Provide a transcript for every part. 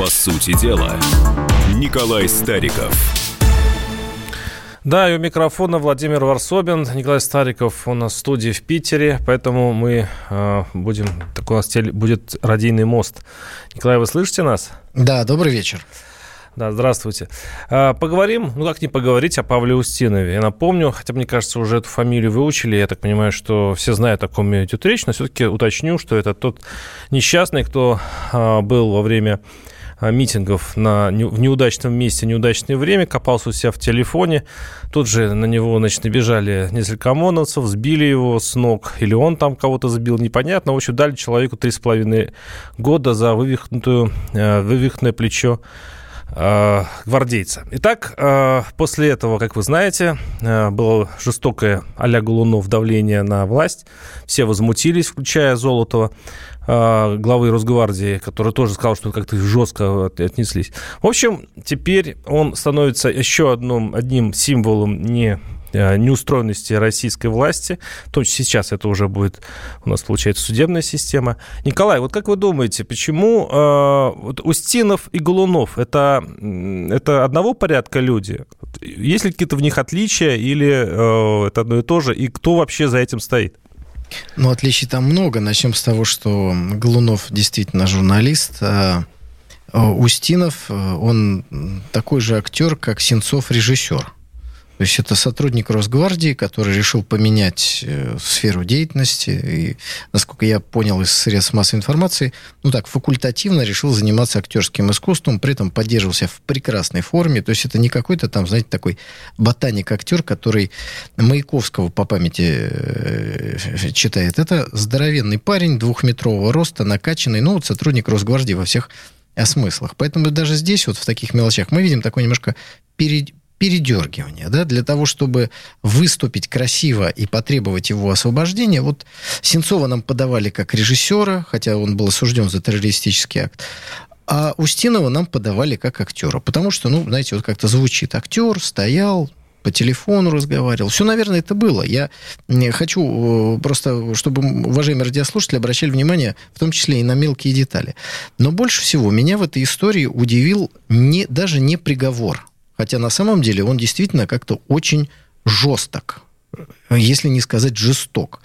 По сути дела, Николай Стариков. Да, и у микрофона Владимир Варсобин, Николай Стариков у нас в студии в Питере, поэтому мы э, будем, такой у нас будет радийный мост. Николай, вы слышите нас? Да, добрый вечер. Да, здравствуйте. А, поговорим, ну как не поговорить о Павле Устинове. Я напомню, хотя мне кажется, уже эту фамилию выучили, я так понимаю, что все знают, о ком идет речь, но все-таки уточню, что это тот несчастный, кто а, был во время митингов на, в неудачном месте, неудачное время, копался у себя в телефоне. Тут же на него, значит, набежали несколько ОМОНовцев, сбили его с ног, или он там кого-то сбил, непонятно. В общем, дали человеку три с половиной года за вывихнутую, вывихнутое плечо Э, гвардейца. Итак, э, после этого, как вы знаете, э, было жестокое а-ля Голунов давление на власть. Все возмутились, включая Золотого, главы Росгвардии, который тоже сказал, что как-то жестко отнеслись. В общем, теперь он становится еще одним, одним символом не Э, неустроенности российской власти, том числе сейчас это уже будет у нас, получается, судебная система. Николай, вот как вы думаете, почему э, вот Устинов и Голунов это, это одного порядка люди? Есть ли какие-то в них отличия или э, это одно и то же? И кто вообще за этим стоит? Ну, отличий там много. Начнем с того, что Голунов действительно журналист, а Устинов, э, он такой же актер, как Сенцов режиссер. То есть это сотрудник Росгвардии, который решил поменять э, сферу деятельности. И, насколько я понял из средств массовой информации, ну так, факультативно решил заниматься актерским искусством, при этом поддерживался в прекрасной форме. То есть это не какой-то там, знаете, такой ботаник-актер, который Маяковского по памяти э, читает. Это здоровенный парень двухметрового роста, накачанный, ну вот сотрудник Росгвардии во всех смыслах. Поэтому даже здесь, вот в таких мелочах, мы видим такой немножко перед, передергивания, да, для того, чтобы выступить красиво и потребовать его освобождения. Вот Сенцова нам подавали как режиссера, хотя он был осужден за террористический акт. А Устинова нам подавали как актера. Потому что, ну, знаете, вот как-то звучит. Актер стоял, по телефону разговаривал. Все, наверное, это было. Я хочу э, просто, чтобы уважаемые радиослушатели обращали внимание, в том числе и на мелкие детали. Но больше всего меня в этой истории удивил не, даже не приговор, Хотя на самом деле он действительно как-то очень жесток если не сказать жесток.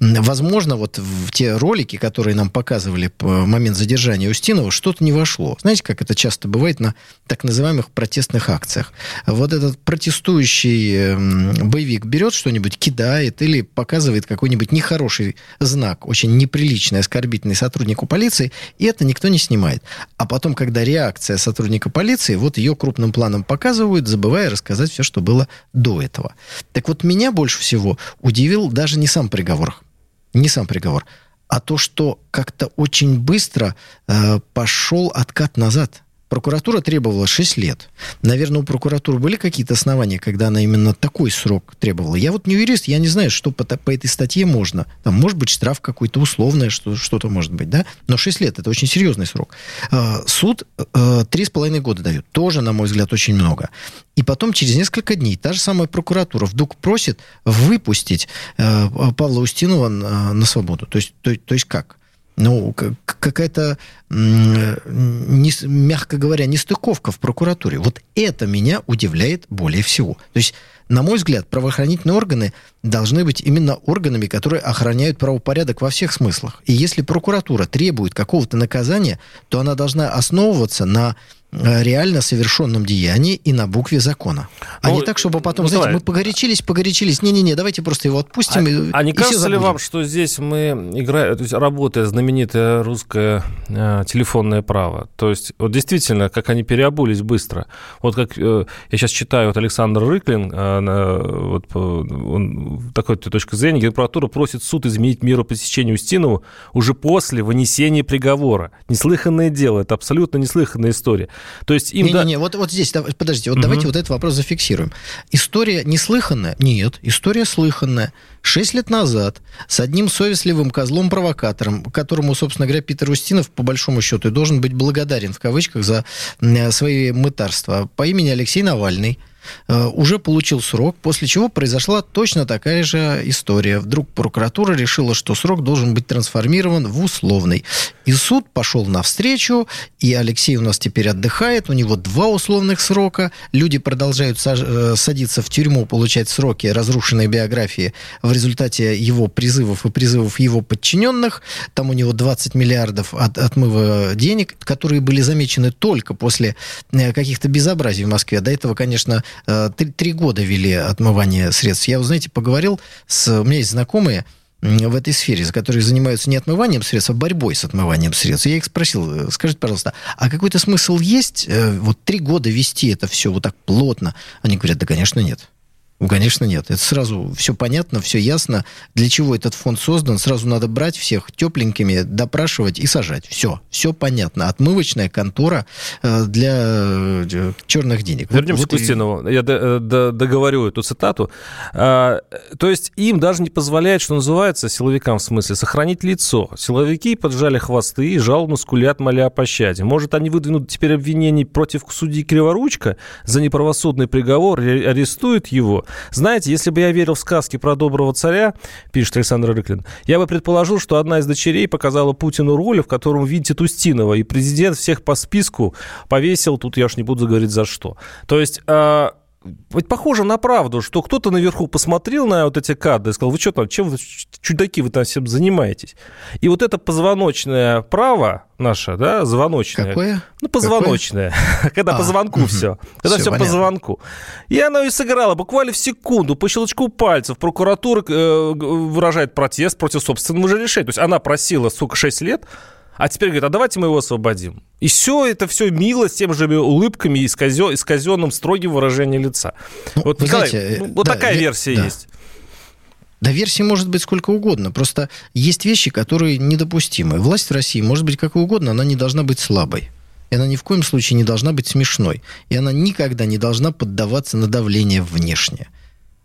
Возможно, вот в те ролики, которые нам показывали по момент задержания Устинова, что-то не вошло. Знаете, как это часто бывает на так называемых протестных акциях. Вот этот протестующий боевик берет что-нибудь, кидает или показывает какой-нибудь нехороший знак, очень неприличный, оскорбительный сотруднику полиции, и это никто не снимает. А потом, когда реакция сотрудника полиции, вот ее крупным планом показывают, забывая рассказать все, что было до этого. Так вот, меня больше всего удивил даже не сам приговор, не сам приговор, а то, что как-то очень быстро э, пошел откат назад. Прокуратура требовала 6 лет. Наверное, у прокуратуры были какие-то основания, когда она именно такой срок требовала. Я вот не юрист, я не знаю, что по, по этой статье можно. Там может быть штраф какой-то условный, что, что-то может быть, да? Но 6 лет – это очень серьезный срок. А, суд э, три с половиной года дает. Тоже, на мой взгляд, очень много. И потом через несколько дней та же самая прокуратура вдруг просит выпустить э, Павла Устинова на свободу. То есть, то, то есть как? Ну, какая-то, мягко говоря, нестыковка в прокуратуре. Вот это меня удивляет более всего. То есть, на мой взгляд, правоохранительные органы должны быть именно органами, которые охраняют правопорядок во всех смыслах. И если прокуратура требует какого-то наказания, то она должна основываться на реально совершенном деянии и на букве закона. А ну, не так, чтобы потом, ну, знаете, давай. мы погорячились, погорячились. Не-не-не, давайте просто его отпустим. А, и, а не и кажется ли вам, что здесь мы играем, то есть работает знаменитое русское э, телефонное право? То есть, вот действительно, как они переобулись быстро. Вот как э, я сейчас читаю, вот Александр Рыклин, э, вот, он, такой точка зрения, Генпрокуратура просит суд изменить меру пресечения Устинову уже после вынесения приговора. Неслыханное дело, это абсолютно неслыханная история. То есть им... Не-не-не, да... вот, вот здесь, подождите, вот угу. давайте вот этот вопрос зафиксируем. История неслыханная? Нет, история слыханная. Шесть лет назад с одним совестливым козлом-провокатором, которому, собственно говоря, Питер Устинов, по большому счету, и должен быть благодарен, в кавычках, за свои мытарства, по имени Алексей Навальный, уже получил срок, после чего произошла точно такая же история. Вдруг прокуратура решила, что срок должен быть трансформирован в условный. И суд пошел навстречу, и Алексей у нас теперь отдыхает, у него два условных срока, люди продолжают э, садиться в тюрьму, получать сроки разрушенной биографии в результате его призывов и призывов его подчиненных. Там у него 20 миллиардов от отмыва денег, которые были замечены только после э, каких-то безобразий в Москве. До этого, конечно, э, три, три года вели отмывание средств. Я, вы знаете, поговорил с... У меня есть знакомые, в этой сфере, которые занимаются не отмыванием средств, а борьбой с отмыванием средств. Я их спросил, э, скажите, пожалуйста, а какой-то смысл есть вот три года вести это все вот так плотно? Они говорят, да, конечно, нет. Ну, конечно, нет. Это сразу все понятно, все ясно. Для чего этот фонд создан? Сразу надо брать всех тепленькими, допрашивать и сажать. Все, все понятно. Отмывочная контора э, для э, черных денег. Вернемся вот, к Устинову. И... Я э, договорю эту цитату. А, то есть им даже не позволяет, что называется, силовикам в смысле, сохранить лицо. Силовики поджали хвосты и жалобно скулят, моля о пощаде. Может, они выдвинут теперь обвинений против судьи Криворучка за неправосудный приговор, арестуют его, знаете, если бы я верил в сказки про доброго царя, пишет Александр Рыклин, я бы предположил, что одна из дочерей показала Путину роль, в котором видит Устинова, и президент всех по списку повесил, тут я уж не буду говорить за что. То есть... Э, ведь похоже на правду, что кто-то наверху посмотрел на вот эти кадры и сказал, вы что там, чем вы, чудаки, вы там всем занимаетесь? И вот это позвоночное право наше, да, звоночное. Какое? Ну, позвоночное. Какое? Когда а, по звонку угу. все. Когда все, все по звонку. И оно и сыграло буквально в секунду, по щелчку пальцев. Прокуратура э, выражает протест против собственного же решения. То есть она просила, сука, 6 лет, а теперь говорит, а давайте мы его освободим. И все это все мило с тем же улыбками и исказенным строгим выражением лица. Ну, вот, Николай, знаете, ну, вот да, такая я, версия да. есть. Да, версий может быть сколько угодно. Просто есть вещи, которые недопустимы. Власть в России может быть какой угодно, она не должна быть слабой. И она ни в коем случае не должна быть смешной. И она никогда не должна поддаваться на давление внешнее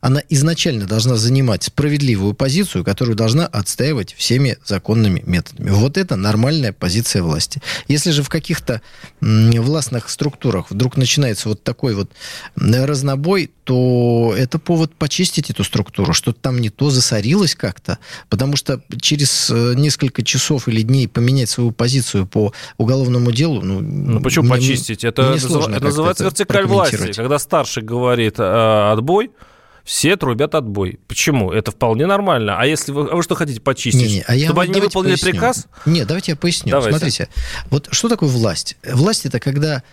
она изначально должна занимать справедливую позицию, которую должна отстаивать всеми законными методами. Вот это нормальная позиция власти. Если же в каких-то властных структурах вдруг начинается вот такой вот разнобой, то это повод почистить эту структуру, что-то там не то засорилось как-то, потому что через э, несколько часов или дней поменять свою позицию по уголовному делу, ну, ну почему мне, почистить? Это, мне это называется вертикаль власти, когда старший говорит э, отбой, все трубят отбой. Почему? Это вполне нормально. А если вы, а вы что хотите почистить? Не, не, а Чтобы они не выполнили поясню. приказ? Нет, давайте я поясню. Давайте. Смотрите, вот что такое власть? Власть это когда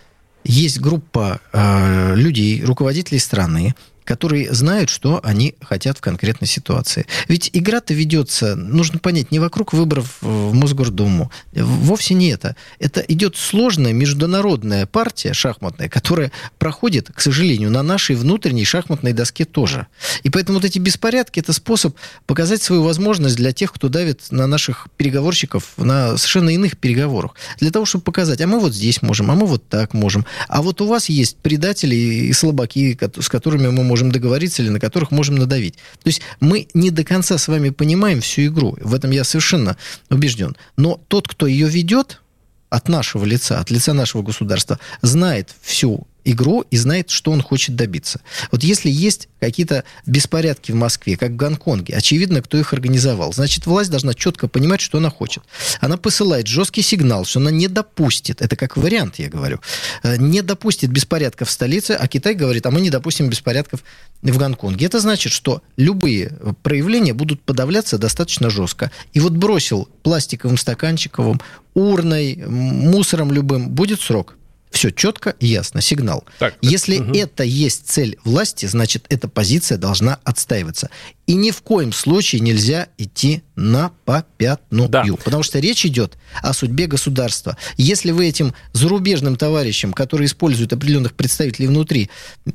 есть группа э, людей, руководителей страны, которые знают, что они хотят в конкретной ситуации. Ведь игра-то ведется, нужно понять, не вокруг выборов в Мосгордуму. Вовсе не это. Это идет сложная международная партия шахматная, которая проходит, к сожалению, на нашей внутренней шахматной доске тоже. И поэтому вот эти беспорядки – это способ показать свою возможность для тех, кто давит на наших переговорщиков на совершенно иных переговорах. Для того, чтобы показать, а мы вот здесь можем, а мы вот так можем. А вот у вас есть предатели и слабаки, с которыми мы можем можем договориться или на которых можем надавить. То есть мы не до конца с вами понимаем всю игру. В этом я совершенно убежден. Но тот, кто ее ведет, от нашего лица, от лица нашего государства, знает всю игру и знает, что он хочет добиться. Вот если есть какие-то беспорядки в Москве, как в Гонконге, очевидно, кто их организовал. Значит, власть должна четко понимать, что она хочет. Она посылает жесткий сигнал, что она не допустит, это как вариант, я говорю, э, не допустит беспорядков в столице, а Китай говорит, а мы не допустим беспорядков в Гонконге. Это значит, что любые проявления будут подавляться достаточно жестко. И вот бросил пластиковым стаканчиковым, урной, мусором любым, будет срок. Все четко, ясно, сигнал. Так, Если угу. это есть цель власти, значит, эта позиция должна отстаиваться. И ни в коем случае нельзя идти на попятную. Да. Потому что речь идет о судьбе государства. Если вы этим зарубежным товарищам, которые используют определенных представителей внутри,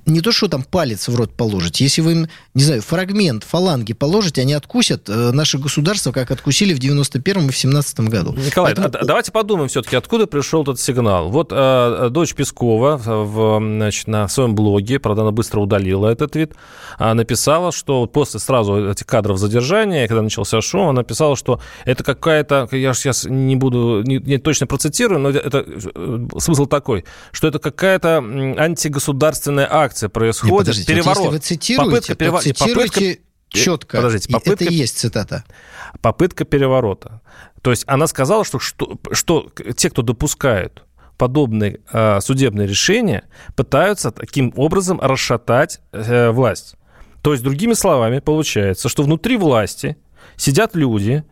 не то, что там палец в рот положите, если вы им, не знаю, фрагмент фаланги положите, они откусят э, наше государство, как откусили в 91-м и в 17 году. Николай, Поэтому... а, давайте подумаем все-таки, откуда пришел этот сигнал. Вот э, дочь Пескова в, значит, на своем блоге, правда, она быстро удалила этот твит, написала, что после сразу сразу этих кадров задержания, когда начался шоу, она писала, что это какая-то, я же сейчас не буду, не, не точно процитирую, но это э, смысл такой, что это какая-то антигосударственная акция происходит, Нет, переворот. Вот если вы цитируете, попытка, перево... цитируйте попытка... четко. Подождите, попытка... Это и есть цитата. Попытка переворота. То есть она сказала, что, что, что те, кто допускают подобные э, судебные решения, пытаются таким образом расшатать э, власть. То есть, другими словами, получается, что внутри власти сидят люди,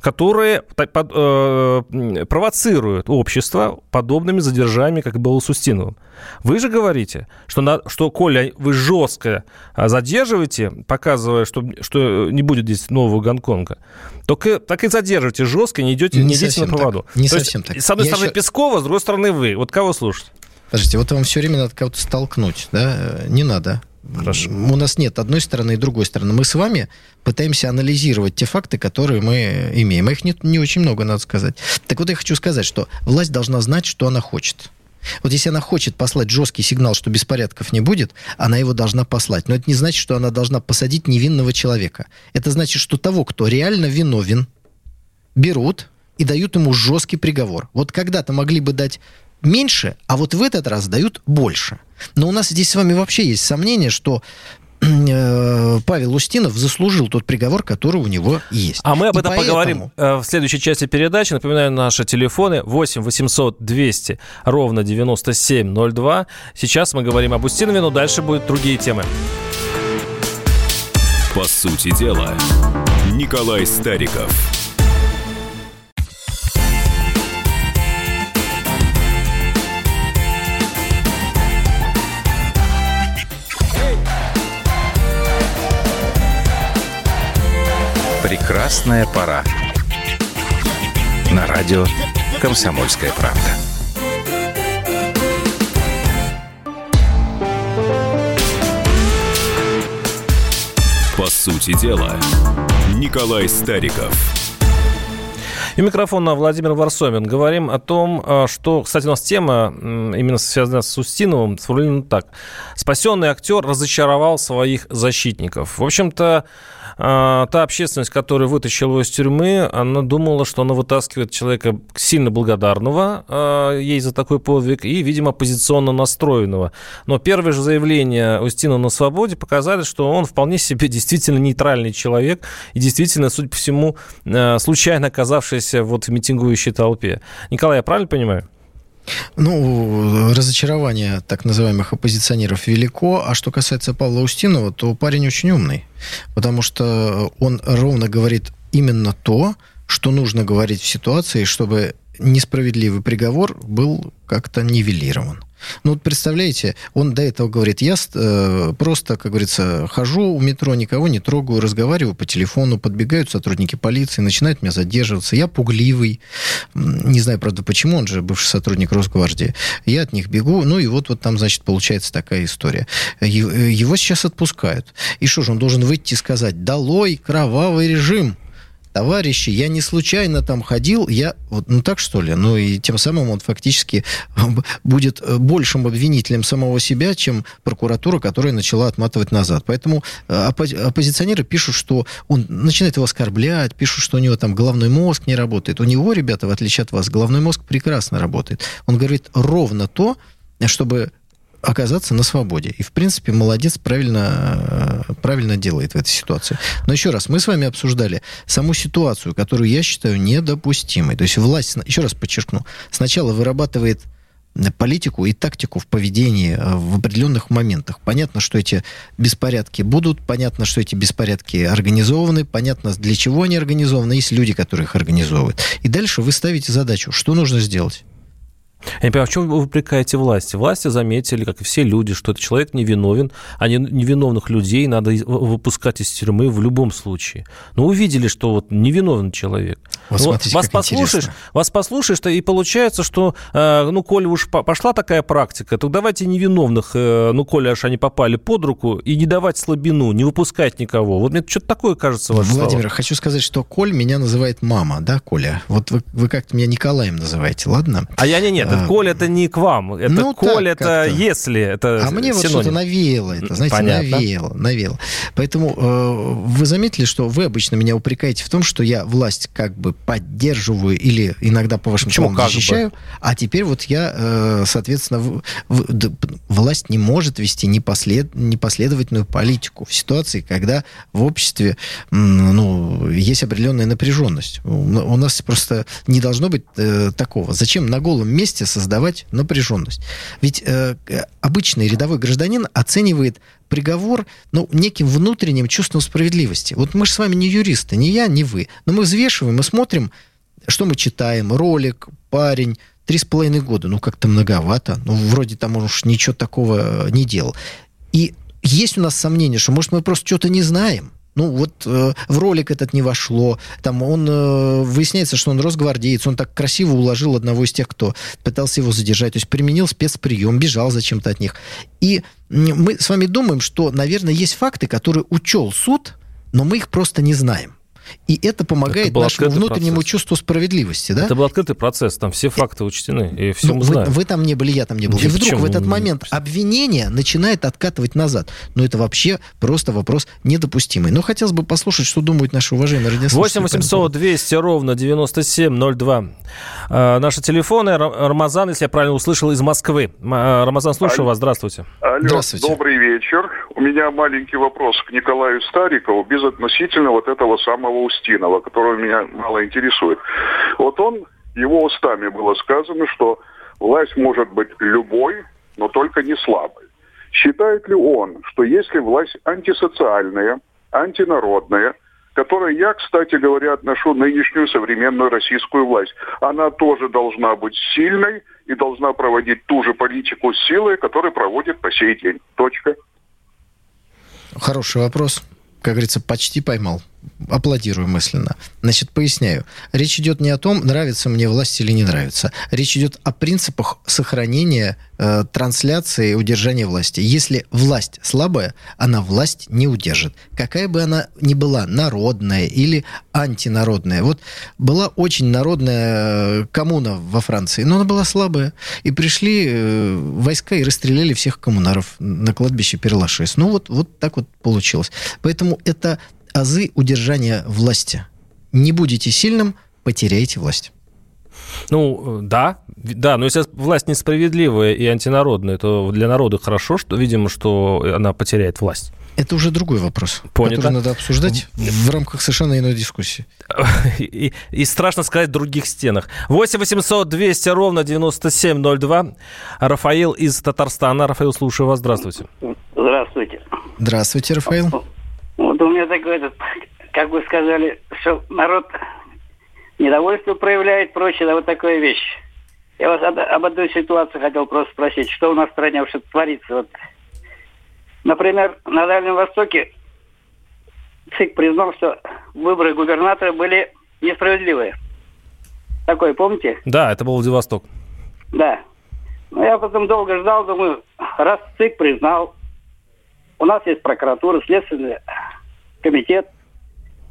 которые э, провоцируют общество подобными задержаниями, как было с Устиновым. Вы же говорите, что, на, что Коля, вы жестко а, задерживаете, показывая, что, что не будет здесь нового Гонконга, только так и задерживаете жестко, не идете, не, не идете на поводу. Так. Не То совсем есть, так. С одной Я стороны еще... Пескова, с другой стороны вы. Вот кого слушать? Подождите, вот вам все время надо кого-то столкнуть, да? Не надо. Хорошо. У нас нет одной стороны и другой стороны. Мы с вами пытаемся анализировать те факты, которые мы имеем. Их нет, не очень много, надо сказать. Так вот, я хочу сказать, что власть должна знать, что она хочет. Вот если она хочет послать жесткий сигнал, что беспорядков не будет, она его должна послать. Но это не значит, что она должна посадить невинного человека. Это значит, что того, кто реально виновен, берут и дают ему жесткий приговор. Вот когда-то могли бы дать меньше, а вот в этот раз дают больше. Но у нас здесь с вами вообще есть сомнение, что э, Павел Устинов заслужил тот приговор, который у него есть. А мы об этом поэтому... поговорим э, в следующей части передачи. Напоминаю, наши телефоны 8 800 200 ровно 9702. Сейчас мы говорим об Устинове, но дальше будут другие темы. По сути дела, Николай Стариков. Прекрасная пора. На радио «Комсомольская правда». По сути дела, Николай Стариков. И микрофон на Владимир Варсомин. Говорим о том, а, что, кстати, у нас тема именно связана с Устиновым, сформулирована так. Спасенный актер разочаровал своих защитников. В общем-то, та общественность, которая вытащила его из тюрьмы, она думала, что она вытаскивает человека сильно благодарного а, ей за такой подвиг и, видимо, оппозиционно настроенного. Но первые же заявления Устина на свободе показали, что он вполне себе действительно нейтральный человек и действительно, судя по всему, а, случайно оказавшийся вот в митингующей толпе. Николай, я правильно понимаю? Ну, разочарование так называемых оппозиционеров велико. А что касается Павла Устинова, то парень очень умный. Потому что он ровно говорит именно то, что нужно говорить в ситуации, чтобы несправедливый приговор был как-то нивелирован. Ну вот представляете, он до этого говорит, я э, просто, как говорится, хожу у метро, никого не трогаю, разговариваю по телефону, подбегают сотрудники полиции, начинают меня задерживаться, я пугливый, не знаю, правда, почему, он же бывший сотрудник Росгвардии, я от них бегу, ну и вот, вот там, значит, получается такая история. Его сейчас отпускают. И что же, он должен выйти и сказать, долой кровавый режим, товарищи, я не случайно там ходил, я вот ну так что ли, ну и тем самым он фактически будет большим обвинителем самого себя, чем прокуратура, которая начала отматывать назад. Поэтому э, оппозиционеры пишут, что он начинает его оскорблять, пишут, что у него там головной мозг не работает. У него, ребята, в отличие от вас, головной мозг прекрасно работает. Он говорит ровно то, чтобы оказаться на свободе. И, в принципе, молодец, правильно, э, правильно делает в этой ситуации. Но еще раз, мы с вами обсуждали саму ситуацию, которую я считаю недопустимой. То есть власть, еще раз подчеркну, сначала вырабатывает политику и тактику в поведении э, в определенных моментах. Понятно, что эти беспорядки будут, понятно, что эти беспорядки организованы, понятно, для чего они организованы, есть люди, которые их организовывают. И дальше вы ставите задачу, что нужно сделать. Я не понимаю, в чем вы упрекаете власти? Власти заметили, как и все люди, что этот человек невиновен, а невиновных людей надо выпускать из тюрьмы в любом случае. Но увидели, что вот невиновный человек – Вот смотрите, вас послушаешь, интересно. вас послушаешь, и получается, что, э, ну, коли уж по- пошла такая практика, то давайте невиновных, э, ну, коли аж они попали под руку, и не давать слабину, не выпускать никого. Вот мне что-то такое кажется, ваше Владимир, хочу сказать, что Коль меня называет мама, да, Коля? Вот вы, вы как-то меня Николаем называете, ладно? А я не нет, это А, Коль это не к вам, это ну, Коль это если, это А мне вот синоним. что-то навеяло это, знаете, Понятно. навеяло, навеяло. Поэтому э, вы заметили, что вы обычно меня упрекаете в том, что я власть как бы поддерживаю или иногда по вашим Почему словам как бы? защищаю, а теперь вот я, э, соответственно, в- в- д- власть не может вести непослед, непоследовательную политику в ситуации, когда в обществе ну, есть определенная напряженность. У нас просто не должно быть э, такого. Зачем на голом месте создавать напряженность? Ведь э, обычный рядовой гражданин оценивает приговор ну, неким внутренним чувством справедливости. Вот мы же с вами не юристы, ни я, ни вы. Но мы взвешиваем, мы смотрим, что мы читаем. Ролик, парень, три с половиной года. Ну, как-то многовато. Ну, вроде там уж ничего такого не делал. И есть у нас сомнение, что, может, мы просто что-то не знаем. Ну, вот э, в ролик этот не вошло. Там он э, выясняется, что он росгвардеец. Он так красиво уложил одного из тех, кто пытался его задержать. То есть применил спецприем, бежал зачем-то от них. И мы с вами думаем, что, наверное, есть факты, которые учел суд, но мы их просто не знаем. И это помогает Это нашему внутреннему процесс. чувству справедливости, да? Это был открытый процесс, там все факты учтены, и все Ну, мы вы, знаем. вы там не были, я там не был. Ни И вдруг в этот не- момент обвинение начинает откатывать назад. Но это вообще просто вопрос недопустимый. Но хотелось бы послушать, что думают наши уважаемые радиослушатели. 8 по этому 800 200 ровно 9702. А, Наши телефоны. Ра- Рамазан, если я правильно услышал, из Москвы. А, Рамазан, слушаю Алло. вас. Здравствуйте. Алло, Здравствуйте. добрый вечер. У меня маленький вопрос к Николаю Старикову без относительно вот этого самого Устинова, которого меня мало интересует. Вот он, его устами было сказано, что власть может быть любой, но только не слабой. Считает ли он, что если власть антисоциальная, антинародная, которой я, кстати говоря, отношу нынешнюю современную российскую власть, она тоже должна быть сильной и должна проводить ту же политику силы, которую проводит по сей день. Точка. Хороший вопрос. Как говорится, почти поймал. Аплодирую мысленно. Значит, поясняю. Речь идет не о том, нравится мне власть или не нравится. Речь идет о принципах сохранения э, трансляции и удержания власти. Если власть слабая, она власть не удержит. Какая бы она ни была, народная или антинародная. Вот была очень народная э, коммуна во Франции, но она была слабая. И пришли э, войска и расстреляли всех коммунаров на кладбище Перлашес. Ну вот, вот так вот получилось. Поэтому это азы удержания власти. Не будете сильным, потеряете власть. Ну, э, да, да, но если власть несправедливая и антинародная, то для народа хорошо, что, видимо, что она потеряет власть. Это уже другой вопрос, Понято. который надо обсуждать в рамках совершенно иной дискуссии. И, и страшно сказать в других стенах. 8 800 200 ровно 9702. Рафаил из Татарстана. Рафаил, слушаю вас. Здравствуйте. Здравствуйте. Здравствуйте, Рафаил. У меня такой этот, как вы сказали, что народ недовольство проявляет, прочее, да, вот такая вещь. Я вас об, одной ситуации хотел просто спросить, что у нас в стране вообще творится. Вот. Например, на Дальнем Востоке ЦИК признал, что выборы губернатора были несправедливые. Такое, помните? Да, это был Владивосток. Да. Ну, я потом долго ждал, думаю, раз ЦИК признал, у нас есть прокуратура, следственный комитет.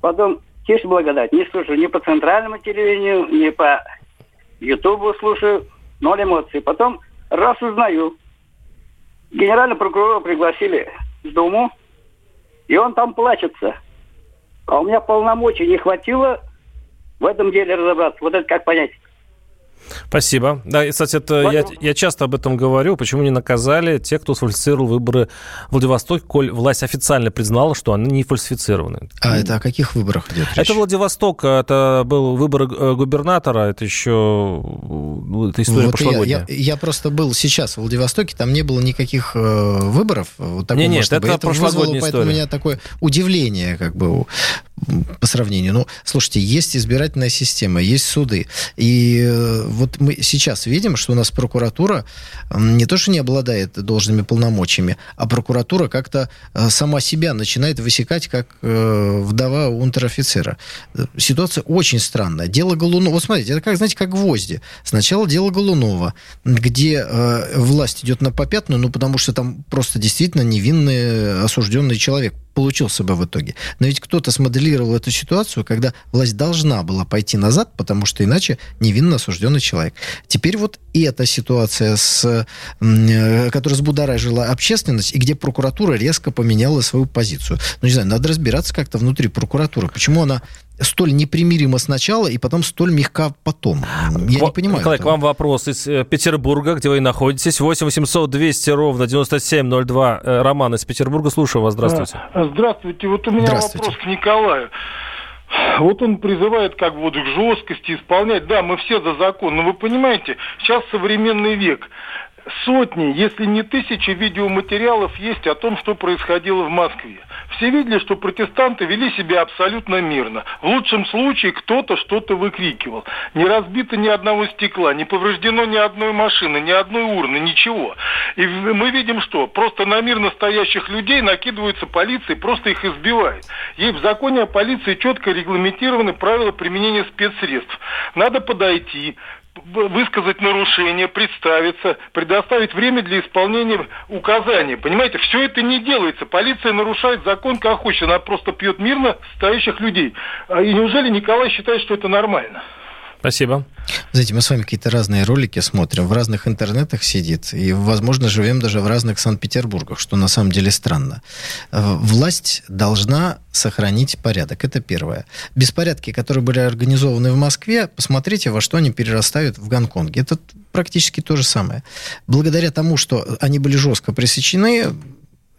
Потом, тише благодать, не слушаю ни по центральному телевидению, ни по Ютубу слушаю, ноль эмоций. Потом раз узнаю, генерального прокурора пригласили в Думу, и он там плачется. А у меня полномочий не хватило в этом деле разобраться. Вот это как понять? Спасибо. Да, и, кстати, это я, я часто об этом говорю. Почему не наказали тех, кто сфальсифицировал выборы в Владивостоке, коль власть официально признала, что они не фальсифицированы. А это о каких выборах идет речь? Это Владивосток, это был выбор э, губернатора, это еще ну, это история Вот я, прошлогодняя. я, я просто был сейчас в Владивостоке, там не было никаких э, выборов. Вот такого Не, нет, масштаба. это вызвало, прошлогодняя поэтому у история. меня такое удивление, как бы. По сравнению. Ну, слушайте, есть избирательная система, есть суды. И э, вот мы сейчас видим, что у нас прокуратура не то, что не обладает должными полномочиями, а прокуратура как-то э, сама себя начинает высекать как э, вдова унтер-офицера. Ситуация очень странная. Дело Голунова... Вот смотрите, это как, знаете, как гвозди. Сначала дело Голунова, где власть идет на попятную, ну, потому что там просто действительно невинный осужденный человек получился бы в итоге. Но ведь кто-то смоделировал эту ситуацию, когда власть должна была пойти назад, потому что иначе невинно осужденный человек. Теперь вот эта ситуация, с, э, которая взбудоражила общественность, и где прокуратура резко поменяла свою позицию. Ну, не знаю, надо разбираться как-то внутри прокуратуры. Почему она столь непримирима сначала и потом столь мягка потом? Я не понимаю. Николай, этого. к вам вопрос из э, Петербурга, где вы находитесь. 8 800 200 ровно 9702. Э, Роман из Петербурга, слушаю вас. Здравствуйте. Здравствуйте. Вот у меня вопрос к Николаю. Вот он призывает как бы вот к жесткости исполнять. Да, мы все за закон, но вы понимаете, сейчас современный век сотни, если не тысячи видеоматериалов есть о том, что происходило в Москве. Все видели, что протестанты вели себя абсолютно мирно. В лучшем случае кто-то что-то выкрикивал. Не разбито ни одного стекла, не повреждено ни одной машины, ни одной урны, ничего. И мы видим, что просто на мирно стоящих людей накидывается полиция и просто их избивает. Ей в законе о полиции четко регламентированы правила применения спецсредств. Надо подойти, высказать нарушение, представиться, предоставить время для исполнения указаний. Понимаете, все это не делается. Полиция нарушает закон как хочет. Она просто пьет мирно стоящих людей. А и неужели Николай считает, что это нормально? Спасибо. Знаете, мы с вами какие-то разные ролики смотрим, в разных интернетах сидит, и, возможно, живем даже в разных Санкт-Петербургах, что на самом деле странно. Э, власть должна сохранить порядок, это первое. Беспорядки, которые были организованы в Москве, посмотрите, во что они перерастают в Гонконге. Это практически то же самое. Благодаря тому, что они были жестко пресечены,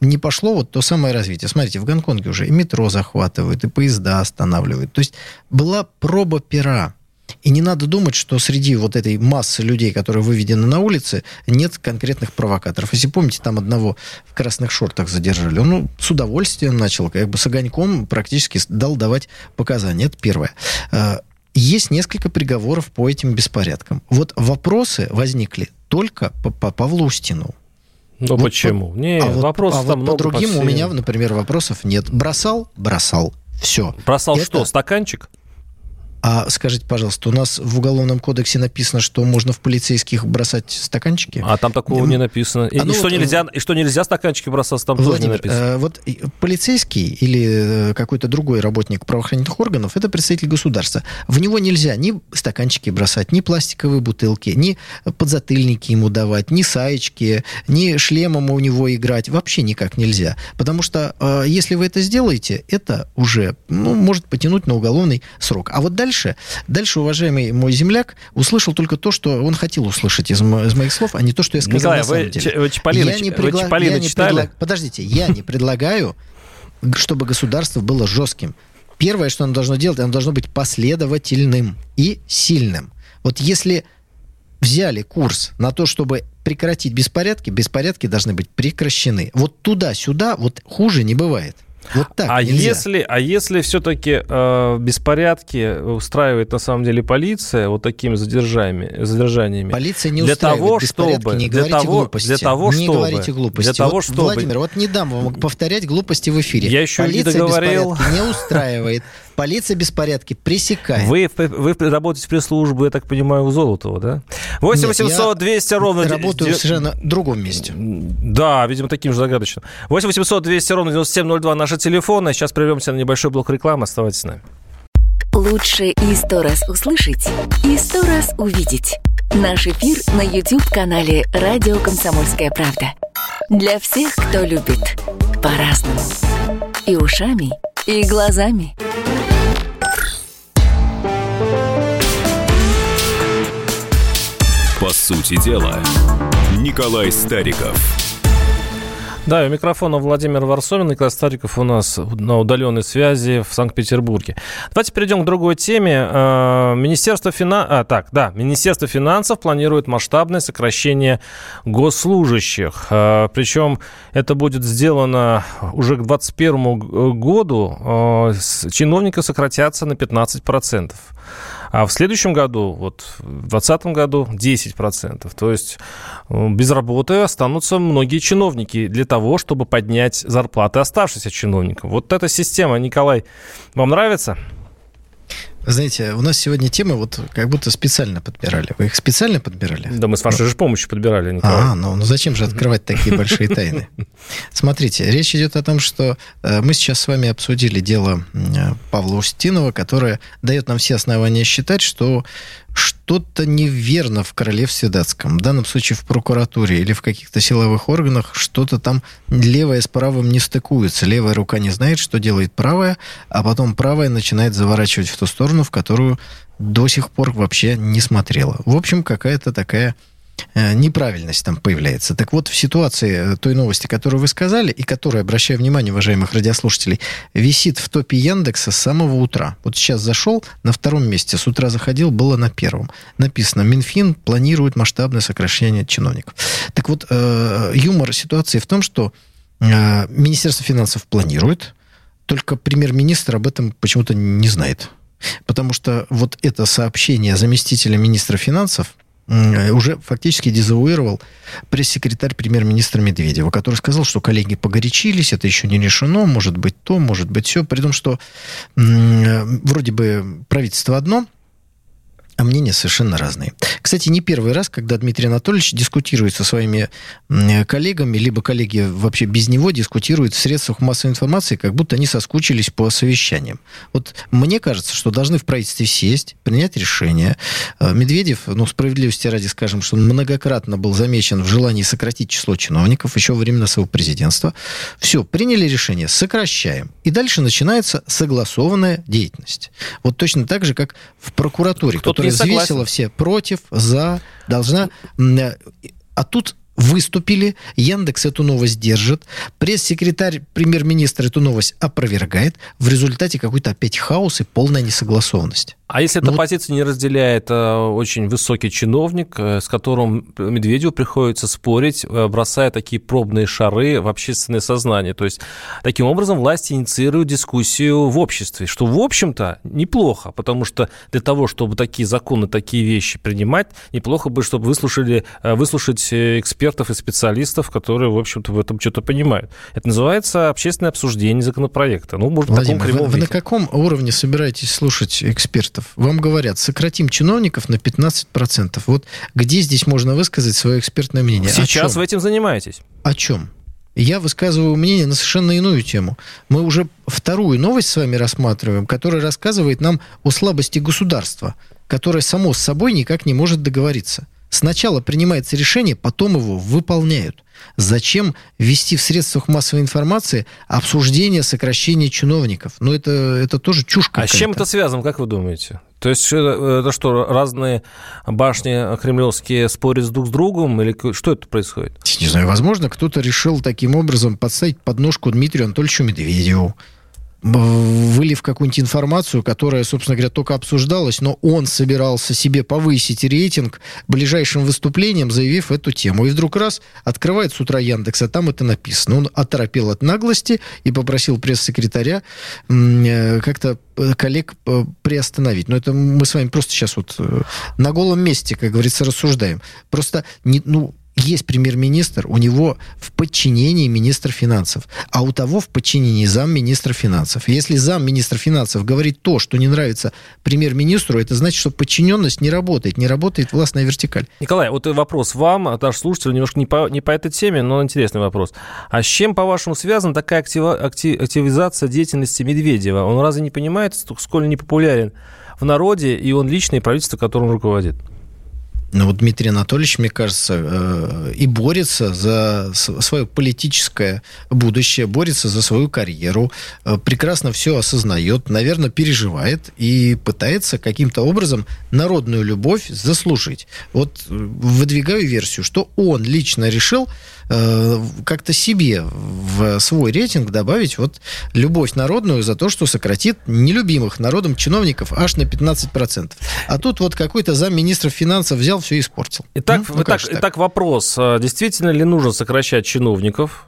не пошло вот то самое развитие. Смотрите, в Гонконге уже и метро захватывают, и поезда останавливают. То есть была проба пера и не надо думать, что среди вот этой массы людей, которые выведены на улице, нет конкретных провокаторов. Если помните, там одного в красных шортах задержали. Он ну, с удовольствием начал, как бы с огоньком практически дал давать показания. Это первое. А, есть несколько приговоров по этим беспорядкам. Вот вопросы возникли только по, по Павлу Устину. Ну вот почему? По, не, а вопросов вот, а там вот по другим по у меня, например, вопросов нет. Бросал? Бросал. Все. Бросал Это... что, стаканчик? А скажите, пожалуйста, у нас в Уголовном кодексе написано, что можно в полицейских бросать стаканчики? А там такого не написано. И, а ну, и, что, вот, нельзя, и что нельзя стаканчики бросать, там Владимир, тоже не написано. Э, вот полицейский или э, какой-то другой работник правоохранительных органов, это представитель государства. В него нельзя ни стаканчики бросать, ни пластиковые бутылки, ни подзатыльники ему давать, ни саечки, ни шлемом у него играть. Вообще никак нельзя. Потому что э, если вы это сделаете, это уже ну, может потянуть на уголовный срок. А вот дальше дальше, дальше, уважаемый мой земляк, услышал только то, что он хотел услышать из, из моих слов, а не то, что я сказал Николай, на самом вы, деле. Вы Чаполина, я не пригла... вы я не читали? Предла... Подождите, я не предлагаю, чтобы государство было жестким. Первое, что оно должно делать, оно должно быть последовательным и сильным. Вот если взяли курс на то, чтобы прекратить беспорядки, беспорядки должны быть прекращены. Вот туда-сюда, вот хуже не бывает. Вот так а если, а если все-таки э, беспорядки устраивает на самом деле полиция вот такими задержаниями, задержаниями полиция не для того, чтобы не для того, глупости, для того, не чтобы, говорите глупости. Для того, вот, чтобы... Владимир, вот не дам вам повторять глупости в эфире. Я еще полиция не договорил. беспорядки не устраивает. Полиция беспорядки пресекает. Вы, вы работаете в пресс-службу, я так понимаю, у Золотого, да? 8 800 200 ровно... работаю в совершенно другом месте. Да, видимо, таким же загадочным. 8 800 200 ровно 9702 наши телефоны. Сейчас прервемся на небольшой блок рекламы. Оставайтесь с нами. Лучше и сто раз услышать, и сто раз увидеть. Наш эфир на YouTube-канале «Радио Комсомольская правда». Для всех, кто любит по-разному. И ушами, и глазами. По сути дела, Николай Стариков. Да, у микрофона Владимир Варсовин, Николай Стариков у нас на удаленной связи в Санкт-Петербурге. Давайте перейдем к другой теме. А, Министерство, фина... а, так, да, Министерство финансов планирует масштабное сокращение госслужащих. А, Причем это будет сделано уже к 2021 году. А, чиновники сократятся на 15%. А в следующем году, вот в 2020 году 10%. То есть э, без работы останутся многие чиновники для того, чтобы поднять зарплаты оставшихся чиновников. Вот эта система, Николай, вам нравится? Знаете, у нас сегодня темы вот как будто специально подбирали. Вы их специально подбирали? Да, мы с вашей же помощью подбирали, Николай. А, ну, ну зачем же открывать такие большие тайны? Смотрите, речь идет о том, что э, мы сейчас с вами обсудили дело э, Павла Устинова, которое дает нам все основания считать, что что-то неверно в королевстве датском, в данном случае в прокуратуре или в каких-то силовых органах, что-то там левое с правым не стыкуется. Левая рука не знает, что делает правая, а потом правая начинает заворачивать в ту сторону, в которую до сих пор вообще не смотрела. В общем, какая-то такая неправильность там появляется. Так вот, в ситуации э, той новости, которую вы сказали, и которая, обращаю внимание, уважаемых радиослушателей, висит в топе Яндекса с самого утра. Вот сейчас зашел, на втором месте, с утра заходил, было на первом. Написано, Минфин планирует масштабное сокращение чиновников. Так вот, э, юмор ситуации в том, что Министерство финансов планирует, только премьер-министр об этом почему-то не знает. Потому что вот это сообщение заместителя министра финансов – уже фактически дезавуировал пресс-секретарь премьер-министра Медведева, который сказал, что коллеги погорячились, это еще не решено, может быть то, может быть все, при том, что вроде бы правительство одно, а мнения совершенно разные. Кстати, не первый раз, когда Дмитрий Анатольевич дискутирует со своими коллегами, либо коллеги вообще без него дискутируют в средствах массовой информации, как будто они соскучились по совещаниям. Вот мне кажется, что должны в правительстве сесть, принять решение. Э, Медведев, ну, справедливости ради скажем, что он многократно был замечен в желании сократить число чиновников еще во времена своего президентства. Все, приняли решение, сокращаем. И дальше начинается согласованная деятельность. Вот точно так же, как в прокуратуре, Кто взвесила все против, за, должна... А тут выступили, Яндекс эту новость держит, пресс-секретарь премьер-министра эту новость опровергает, в результате какой-то опять хаос и полная несогласованность. А если эта ну, позиция не разделяет э, очень высокий чиновник, э, с которым Медведеву приходится спорить, э, бросая такие пробные шары в общественное сознание. То есть, таким образом, власти инициируют дискуссию в обществе, что, в общем-то, неплохо, потому что для того, чтобы такие законы, такие вещи принимать, неплохо бы, чтобы выслушали, выслушать экспертов и специалистов, которые, в общем-то, в этом что-то понимают. Это называется общественное обсуждение законопроекта. Ну, может, Владимир, в таком вы, вы на каком уровне собираетесь слушать экспертов? Вам говорят, сократим чиновников на 15%. Вот где здесь можно высказать свое экспертное мнение? Сейчас вы этим занимаетесь. О чем? Я высказываю мнение на совершенно иную тему. Мы уже вторую новость с вами рассматриваем, которая рассказывает нам о слабости государства, которое само с собой никак не может договориться. Сначала принимается решение, потом его выполняют. Зачем вести в средствах массовой информации обсуждение сокращения чиновников? Ну, это, это тоже чушь. А с чем это связано, как вы думаете? То есть это, это что, разные башни кремлевские спорят друг с другом? Или что это происходит? Не знаю, возможно, кто-то решил таким образом подставить подножку Дмитрию Анатольевичу Медведеву вылив какую-нибудь информацию, которая, собственно говоря, только обсуждалась, но он собирался себе повысить рейтинг ближайшим выступлением, заявив эту тему. И вдруг раз открывает с утра Яндекс, а там это написано. Он оторопел от наглости и попросил пресс-секретаря э, как-то э, коллег э, приостановить. Но это мы с вами просто сейчас вот на голом месте, как говорится, рассуждаем. Просто, не, ну, есть премьер-министр, у него в подчинении министр финансов, а у того в подчинении замминистра финансов. Если замминистра финансов говорит то, что не нравится премьер-министру, это значит, что подчиненность не работает, не работает властная вертикаль. Николай, вот вопрос вам, от наш слушатель, немножко не по, не по этой теме, но интересный вопрос. А с чем, по-вашему, связана такая актива, актив, активизация деятельности Медведева? Он разве не понимает, сколь непопулярен в народе и он лично, и правительство, которым руководит? Вот Дмитрий Анатольевич, мне кажется, э, и борется за свое политическое будущее, борется за свою карьеру, э, прекрасно все осознает, наверное, переживает и пытается каким-то образом народную любовь заслужить. Вот э, выдвигаю версию, что он лично решил как-то себе в свой рейтинг добавить вот любовь народную за то, что сократит нелюбимых народом чиновников аж на 15%. А тут вот какой-то замминистра финансов взял все испортил. Итак, ну, итак, итак, вопрос. А действительно ли нужно сокращать чиновников?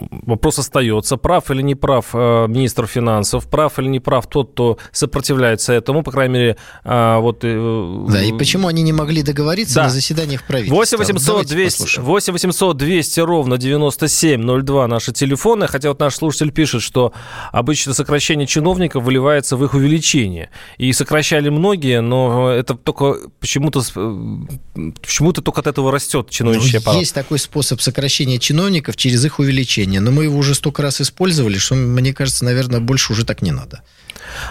Вопрос остается, прав или не прав э, министр финансов, прав или не прав тот, кто сопротивляется этому, по крайней мере, а, вот... Э, да, и почему они не могли договориться да. на заседаниях правительства? 8 800, 200, 8 800 200 ровно 9702 наши телефоны, хотя вот наш слушатель пишет, что обычно сокращение чиновников выливается в их увеличение, и сокращали многие, но это только почему-то почему-то только от этого растет ну, аппарат. Есть такой способ сокращения чиновников через их увеличение решение, но мы его уже столько раз использовали, что, мне кажется, наверное, больше уже так не надо.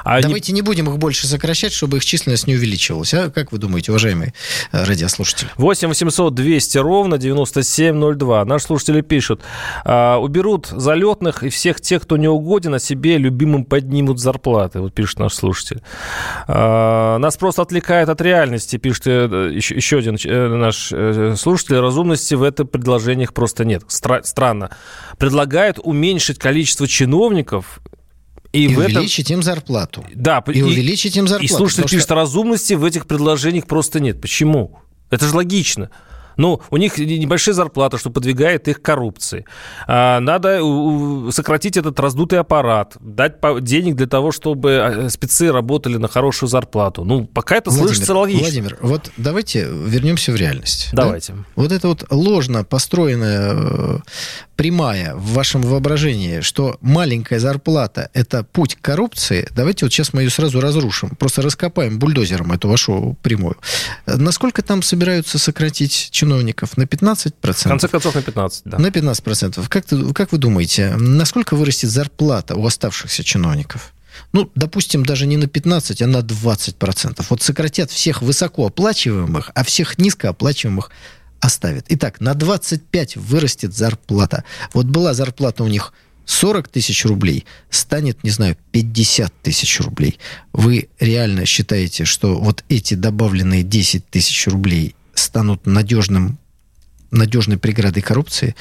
А Давайте не... не будем их больше сокращать, чтобы их численность не увеличивалась. А как вы думаете, уважаемые э, радиослушатели? 8 800 200 ровно 9702. Наши слушатели пишут. А, уберут залетных и всех тех, кто не угоден, а себе любимым поднимут зарплаты. Вот пишет наш слушатель. А, нас просто отвлекает от реальности, пишет еще, э, еще один э, наш слушатель. Разумности в это предложениях просто нет. Стра- странно. Предлагают уменьшить количество чиновников и, и в увеличить этом... им зарплату. Да, и, и увеличить им зарплату. И слушайте, что... разумности в этих предложениях просто нет. Почему? Это же логично. Ну, у них небольшие зарплаты, что подвигает их коррупции. А, надо сократить этот раздутый аппарат, дать денег для того, чтобы а, спецы работали на хорошую зарплату. Ну, пока это Владимир, слышится логично. Владимир, вот давайте вернемся в реальность. Давайте. Да? Вот это вот ложно построенная э, прямая в вашем воображении, что маленькая зарплата – это путь к коррупции, давайте вот сейчас мы ее сразу разрушим. Просто раскопаем бульдозером эту вашу прямую. Насколько там собираются сократить чиновников? На 15%? В конце концов, на 15%, да. На 15%. Как, как вы думаете, насколько вырастет зарплата у оставшихся чиновников? ну, допустим, даже не на 15, а на 20%. Вот сократят всех высокооплачиваемых, а всех низкооплачиваемых оставят. Итак, на 25 вырастет зарплата. Вот была зарплата у них 40 тысяч рублей, станет, не знаю, 50 тысяч рублей. Вы реально считаете, что вот эти добавленные 10 тысяч рублей станут надежным надежной преградой коррупции?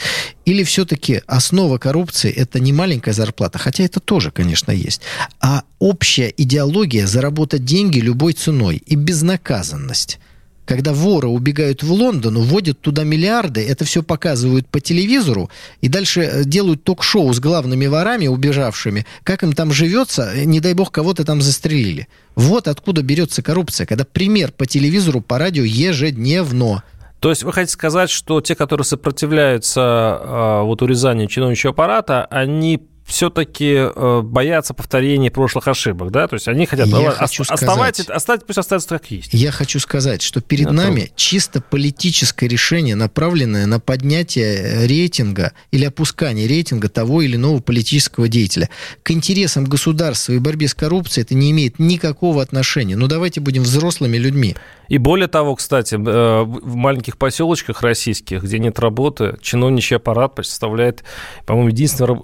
Или все-таки основа коррупции – это не маленькая зарплата, хотя это тоже, конечно, есть, а общая идеология заработать деньги любой ценой и безнаказанность? когда воры убегают в Лондон, уводят туда миллиарды, это все показывают по телевизору, и дальше э, делают ток-шоу с главными ворами, убежавшими, как им там живется, э, не дай бог, кого-то там застрелили. Вот откуда берется коррупция, когда пример по телевизору, по радио ежедневно. То есть вы хотите сказать, что те, которые сопротивляются э, вот урезанию чиновничьего аппарата, они все-таки э, боятся повторения прошлых ошибок, да? То есть они хотят Я хочу оставать, сказать, оставить, пусть остается как есть. Я хочу сказать, что перед Это... нами чисто политическое решение, направленное на поднятие э, рейтинга или опускание рейтинга того или иного политического деятеля. К интересам государства и борьбе с коррупцией это не имеет никакого отношения. Ну давайте будем взрослыми людьми. И более того, кстати, э, в маленьких поселочках российских, где нет работы, чиновничий аппарат представляет, по-моему, единственное,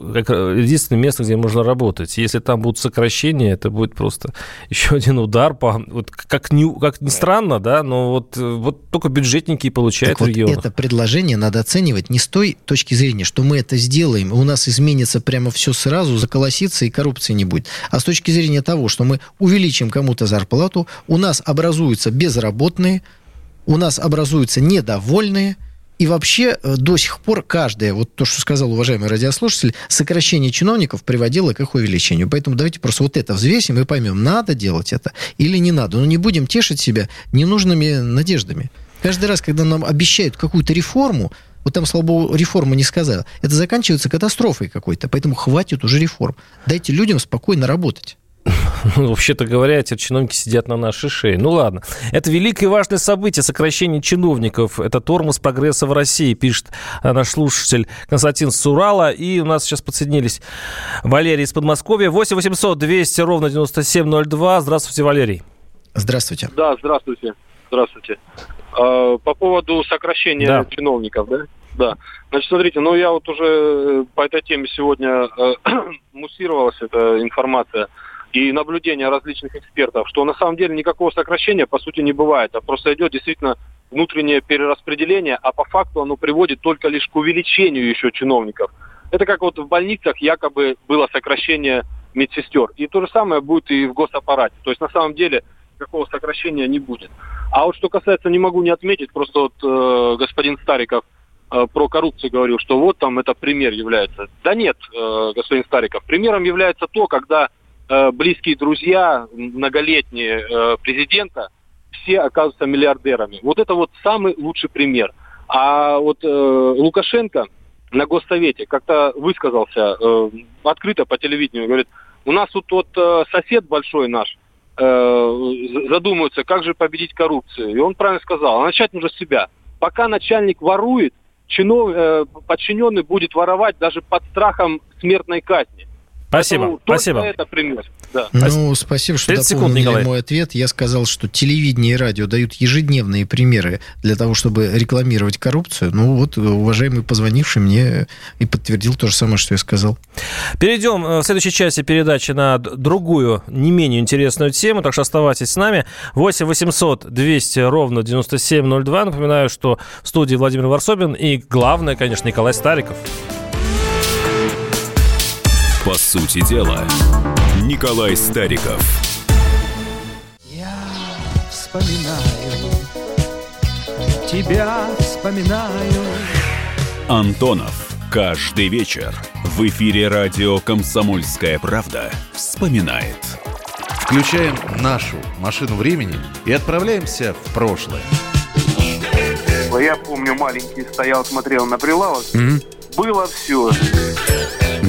единственное место, где можно работать. Если там будут сокращения, это будет просто еще один удар по... Вот как, ни, как ни странно, да, но вот, вот только бюджетники и получают так в регионах. Вот это предложение надо оценивать не с той точки зрения, что мы это сделаем, у нас изменится прямо все сразу, заколосится и коррупции не будет, а с точки зрения того, что мы увеличим кому-то зарплату, у нас безработица, безработные, у нас образуются недовольные, и вообще э, до сих пор каждое, вот то, что сказал уважаемый радиослушатель, сокращение чиновников приводило к их увеличению. Поэтому давайте просто вот это взвесим и поймем, надо делать это или не надо. Но не будем тешить себя ненужными надеждами. Каждый раз, когда нам обещают какую-то реформу, вот там, слава богу, реформу не сказал, это заканчивается катастрофой какой-то. Поэтому хватит уже реформ. Дайте людям спокойно работать. Ну, вообще-то говоря, эти чиновники сидят на нашей шее. Ну ладно. Это великое и важное событие, сокращение чиновников. Это тормоз прогресса в России, пишет наш слушатель Константин Сурала. И у нас сейчас подсоединились Валерий из Подмосковья. 8 800 200 ровно 9702. Здравствуйте, Валерий. Здравствуйте. Да, здравствуйте. Здравствуйте. Э, по поводу сокращения да. чиновников, да? Да. Значит, смотрите, ну я вот уже э, по этой теме сегодня э, муссировалась эта информация и наблюдения различных экспертов, что на самом деле никакого сокращения по сути не бывает, а просто идет действительно внутреннее перераспределение, а по факту оно приводит только лишь к увеличению еще чиновников. Это как вот в больницах якобы было сокращение медсестер. И то же самое будет и в госаппарате. То есть на самом деле какого сокращения не будет. А вот что касается, не могу не отметить, просто вот э, господин Стариков э, про коррупцию говорил, что вот там это пример является. Да нет, э, господин Стариков, примером является то, когда близкие друзья многолетние э, президента все оказываются миллиардерами. Вот это вот самый лучший пример. А вот э, Лукашенко на госсовете как-то высказался э, открыто по телевидению, говорит, у нас тут вот э, сосед большой наш, Э, задумаются, как же победить коррупцию. И он правильно сказал, а начать нужно с себя. Пока начальник ворует, чинов, э, подчиненный будет воровать даже под страхом смертной казни. Спасибо, Поэтому спасибо. это пример. Да. Ну, спасибо, что дополнили секунд, мой ответ. Я сказал, что телевидение и радио дают ежедневные примеры для того, чтобы рекламировать коррупцию. Ну, вот уважаемый позвонивший мне и подтвердил то же самое, что я сказал. Перейдем э, в следующей части передачи на другую, не менее интересную тему, так что оставайтесь с нами. 8 800 200 ровно 9702. Напоминаю, что в студии Владимир Варсобин и главное, конечно, Николай Стариков. По сути дела, Николай Стариков. Я вспоминаю, тебя вспоминаю. Антонов. Каждый вечер в эфире радио «Комсомольская правда» вспоминает. Включаем нашу машину времени и отправляемся в прошлое. Я помню, маленький стоял, смотрел на прилавок. Mm-hmm. Было все.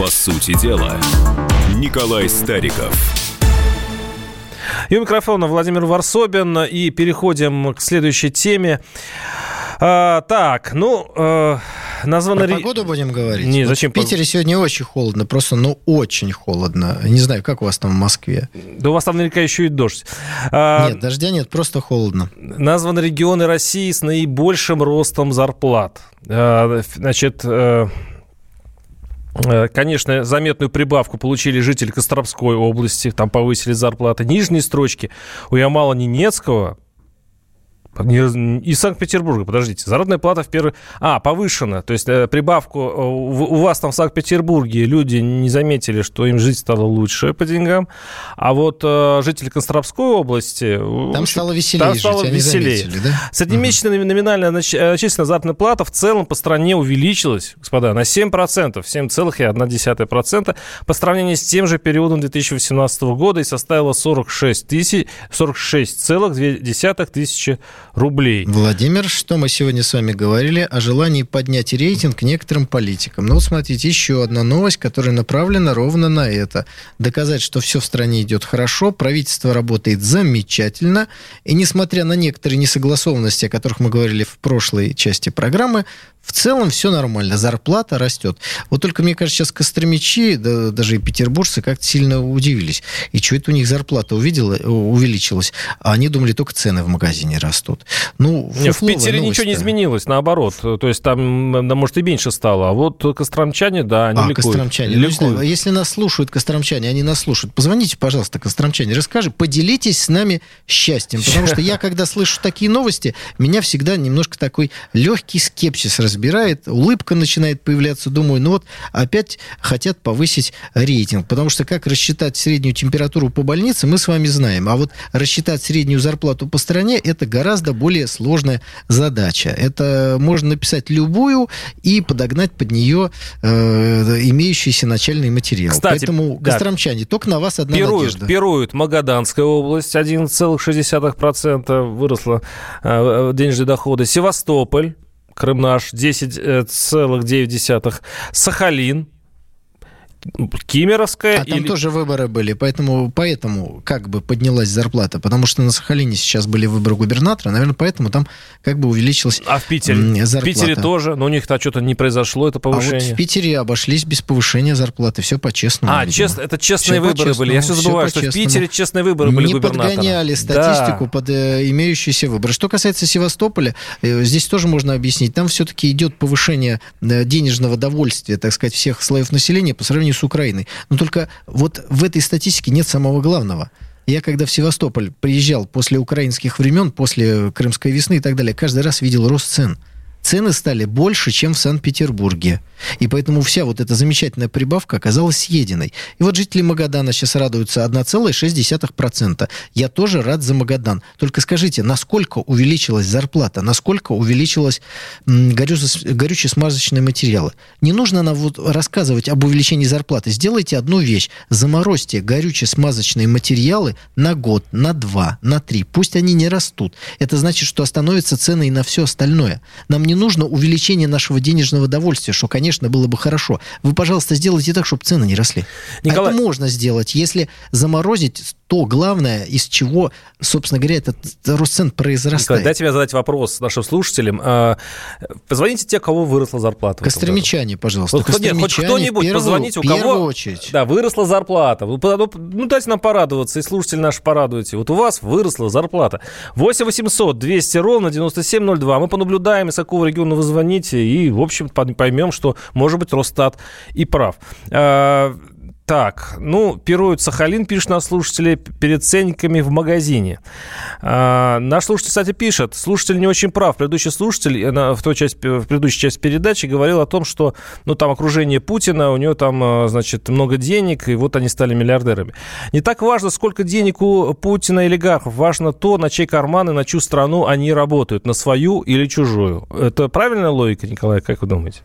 По сути дела, Николай Стариков. И у микрофона Владимир Варсобин. И переходим к следующей теме. А, так, ну, э, названо... Про погоду будем говорить? Не, зачем? в Питере сегодня очень холодно, просто, ну, очень холодно. Не знаю, как у вас там в Москве? Да у вас там наверняка еще и дождь. А, нет, дождя нет, просто холодно. Названы регионы России с наибольшим ростом зарплат. А, значит... Э, конечно, заметную прибавку получили жители Костромской области, там повысили зарплаты. Нижние строчки у Ямала-Ненецкого из Санкт-Петербурга, подождите. Заработная плата в первый... А, повышена. То есть э, прибавку э, у вас там в Санкт-Петербурге люди не заметили, что им жить стало лучше по деньгам. А вот э, жители Костромской области... Там стало веселее там стало жить, веселее. Заметили, да? Среднемесячная угу. номинальная начисленная заработная плата в целом по стране увеличилась, господа, на 7%. 7,1% по сравнению с тем же периодом 2018 года и составила 46 тысяч... 46,2 тысячи рублей. Владимир, что мы сегодня с вами говорили о желании поднять рейтинг некоторым политикам. Ну смотрите, еще одна новость, которая направлена ровно на это. Доказать, что все в стране идет хорошо, правительство работает замечательно, и несмотря на некоторые несогласованности, о которых мы говорили в прошлой части программы, в целом все нормально, зарплата растет. Вот только, мне кажется, сейчас костромичи, да, даже и петербуржцы как-то сильно удивились. И что это у них зарплата увидела, увеличилась, а они думали, только цены в магазине растут. Ну, Нет, в Питере ничего не изменилось, наоборот. То есть там, да, может, и меньше стало. А вот костромчане, да, они а, ликуют. костромчане. Ну, ликуют. Ну, если нас слушают костромчане, они нас слушают, позвоните, пожалуйста, костромчане, расскажи, поделитесь с нами счастьем. Потому что я, когда слышу такие новости, меня всегда немножко такой легкий скепсис разбирает, улыбка начинает появляться, думаю, ну вот опять хотят повысить рейтинг, потому что как рассчитать среднюю температуру по больнице, мы с вами знаем, а вот рассчитать среднюю зарплату по стране, это гораздо более сложная задача. Это можно написать любую и подогнать под нее э, имеющийся начальный материал. Кстати, Поэтому, да. костромчане, только на вас одна Пируют, надежда. пируют Магаданская область, 11,6% выросла э, денежные доходы. Севастополь, Крым наш, 10,9%. Сахалин, Кемеровская. А там или- тоже выборы были, поэтому, поэтому как бы поднялась зарплата, потому что на Сахалине сейчас были выборы губернатора, наверное, поэтому там как бы увеличилась А в Питере? м, В зарплата. Питере тоже, но у них-то что-то не произошло, это А вот повышение. в Питере обошлись без повышения зарплаты, все по-честному. А, видимо. честно, это честные Всё выборы были. Я все забываю, всё что в. Питере честные выборы были Не губернатора. подгоняли статистику под э, имеющиеся выборы. Что касается Севастополя, э, здесь тоже можно объяснить. Там все-таки идет повышение э, денежного довольствия, так сказать, всех слоев населения по сравнению с Украиной. Но только вот в этой статистике нет самого главного. Я когда в Севастополь приезжал после украинских времен, после Крымской весны и так далее, каждый раз видел рост цен. Цены стали больше, чем в Санкт-Петербурге. И поэтому вся вот эта замечательная прибавка оказалась съеденной. И вот жители Магадана сейчас радуются 1,6%. Я тоже рад за Магадан. Только скажите, насколько увеличилась зарплата, насколько увеличилась м, горюче- горюче-смазочные материалы? Не нужно нам вот рассказывать об увеличении зарплаты. Сделайте одну вещь. Заморозьте горюче-смазочные материалы на год, на два, на три. Пусть они не растут. Это значит, что остановятся цены и на все остальное. Нам не нужно увеличение нашего денежного довольствия, что, конечно, было бы хорошо. Вы, пожалуйста, сделайте так, чтобы цены не росли. Николай- Это можно сделать, если заморозить то главное, из чего, собственно говоря, этот рост цен Николай, произрастает. дайте мне задать вопрос нашим слушателям. А, Позвоните те, кого выросла зарплата. Костромичане, пожалуйста. Вот нет, хоть Костромичане кто-нибудь первую- позвоните, у в первую кого очередь. Да, выросла зарплата. По- ну, ну, дайте нам порадоваться, и слушатели наши порадуйте. Вот у вас выросла зарплата. 8 800 200 ровно 9702. Мы понаблюдаем, из какого региона вы звоните, и, в общем, поймем, что, может быть, Росстат и прав. Так, ну, пируют Сахалин, пишет наш слушатели, перед ценниками в магазине. А, наш слушатель, кстати, пишет, слушатель не очень прав. Предыдущий слушатель э, на- в, той части, в предыдущей части передачи говорил о том, что, ну, там окружение Путина, у него там, э, значит, много денег, и вот они стали миллиардерами. Не так важно, сколько денег у Путина и олигархов. Важно то, на чей карман и на чью страну они работают, на свою или чужую. Это правильная логика, Николай, как вы думаете?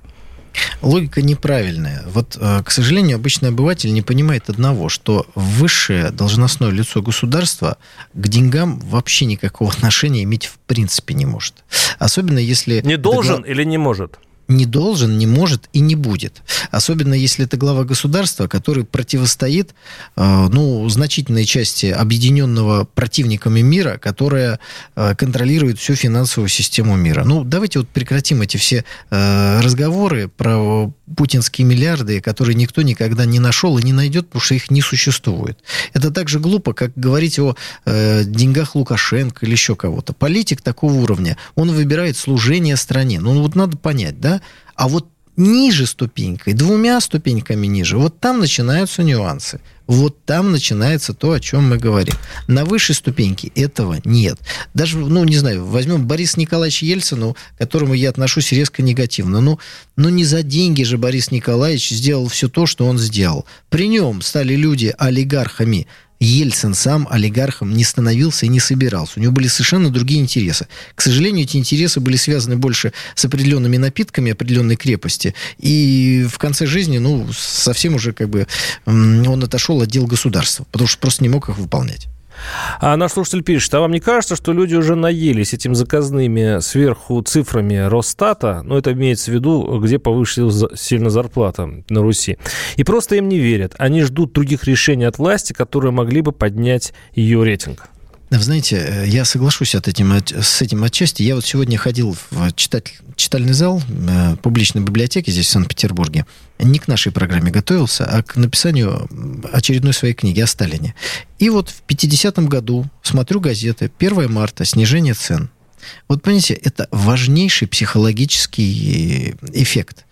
Логика неправильная. Вот, э, к сожалению, обычный обыватель не понимает одного, что высшее должностное лицо государства к деньгам вообще никакого отношения иметь в принципе не может. Особенно если... Не должен гла- или не может? Не должен, не может и не будет. Особенно если это глава государства, который противостоит э, ну, значительной части объединенного противниками мира, которая э, контролирует всю финансовую систему мира. Ну, давайте вот прекратим эти все э, разговоры про путинские миллиарды, которые никто никогда не нашел и не найдет, потому что их не существует. Это так же глупо, как говорить о деньгах Лукашенко или еще кого-то. Политик такого уровня, он выбирает служение стране. Ну, вот надо понять, да? А вот ниже ступенькой, двумя ступеньками ниже, вот там начинаются нюансы. Вот там начинается то, о чем мы говорим. На высшей ступеньке этого нет. Даже, ну, не знаю, возьмем Бориса Николаевича Ельцина, к которому я отношусь резко негативно. Ну, ну, не за деньги же Борис Николаевич сделал все то, что он сделал. При нем стали люди олигархами. Ельцин сам олигархом не становился и не собирался. У него были совершенно другие интересы. К сожалению, эти интересы были связаны больше с определенными напитками определенной крепости. И в конце жизни, ну, совсем уже как бы он отошел от дел государства, потому что просто не мог их выполнять. А наш слушатель пишет, а вам не кажется, что люди уже наелись этим заказными сверху цифрами Росстата, ну, это имеется в виду, где повысилась за- сильно зарплата на Руси, и просто им не верят. Они ждут других решений от власти, которые могли бы поднять ее рейтинг. Знаете, э, я соглашусь от этим, от- с этим отчасти. Я вот сегодня ходил в читатель, читальный зал э, публичной библиотеки здесь, в Санкт-Петербурге. Не к нашей программе готовился, а к написанию очередной своей книги о Сталине. И вот в 50-м году смотрю газеты, 1 марта, снижение цен. Вот понимаете, это важнейший психологический э, эффект.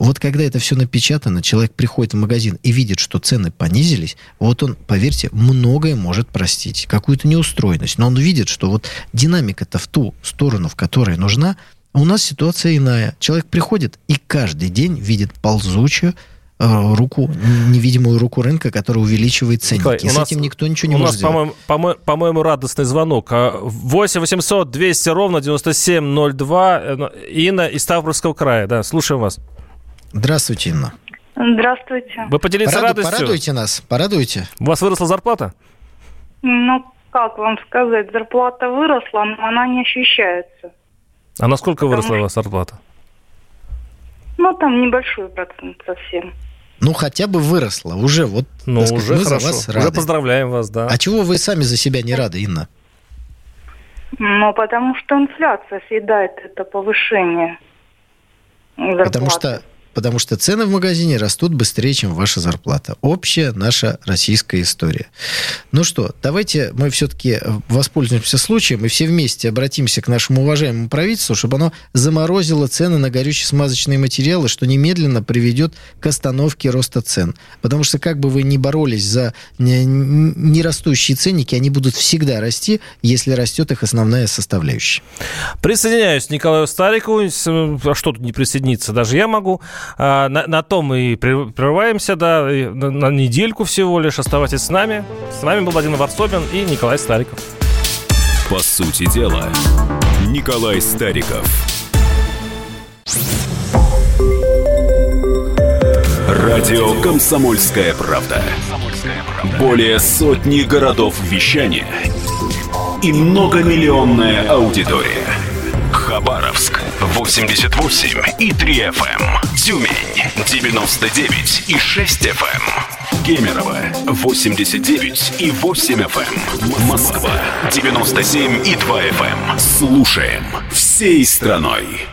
Вот когда это все напечатано, человек приходит в магазин и видит, что цены понизились, вот он, поверьте, многое может простить, какую-то неустроенность. Но он видит, что вот динамика-то в ту сторону, в которой нужна, А у нас ситуация иная. Человек приходит и каждый день видит ползучую э, руку, невидимую руку рынка, которая увеличивает ценники. Николай, и с нас, этим никто ничего не у может нас, сделать. По-моему, по по-моему, радостный звонок. 8 800 200 ровно 9702. Э, Инна из Ставропольского края. Да, слушаем вас. Здравствуйте, Инна. Здравствуйте. Вы поделиться Пораду, радостью? Порадуйте нас, порадуйте. У вас выросла зарплата? Ну, как вам сказать, зарплата выросла, но она не ощущается. А насколько Потому выросла у вас зарплата? Ну, там небольшой процент совсем. Ну, хотя бы выросла. Уже вот, Ну, сказать, уже мы хорошо. за вас Уже рады. поздравляем вас, да. А чего вы сами за себя не рады, Инна? Ну, потому что инфляция съедает это повышение зарплаты. Потому что, потому что цены в магазине растут быстрее, чем ваша зарплата. Общая наша российская история. Ну что, давайте мы все-таки воспользуемся случаем и все вместе обратимся к нашему уважаемому правительству, чтобы оно заморозило цены на горюче-смазочные материалы, что немедленно приведет к остановке роста цен. Потому что как бы вы ни боролись за не, не растущие ценники, они будут всегда расти, если растет их основная составляющая. Присоединяюсь к Николаю Старикову. С- А что тут не присоединиться? Даже я могу. А, На, на том и прер- прерываемся, да, и на, на недельку всего лишь. Оставайтесь с нами. С вами был Владимир Варсобин и Николай Стариков. По сути дела, Николай Стариков. Радио «Комсомольская правда». Более сотни городов вещания и многомиллионная аудитория. Хабаровск 88 и 3 FM. Тюмень 99 и 6 FM. Кемерово 89 и 8 FM. Москва 97 и 2 FM. Слушаем всей страной.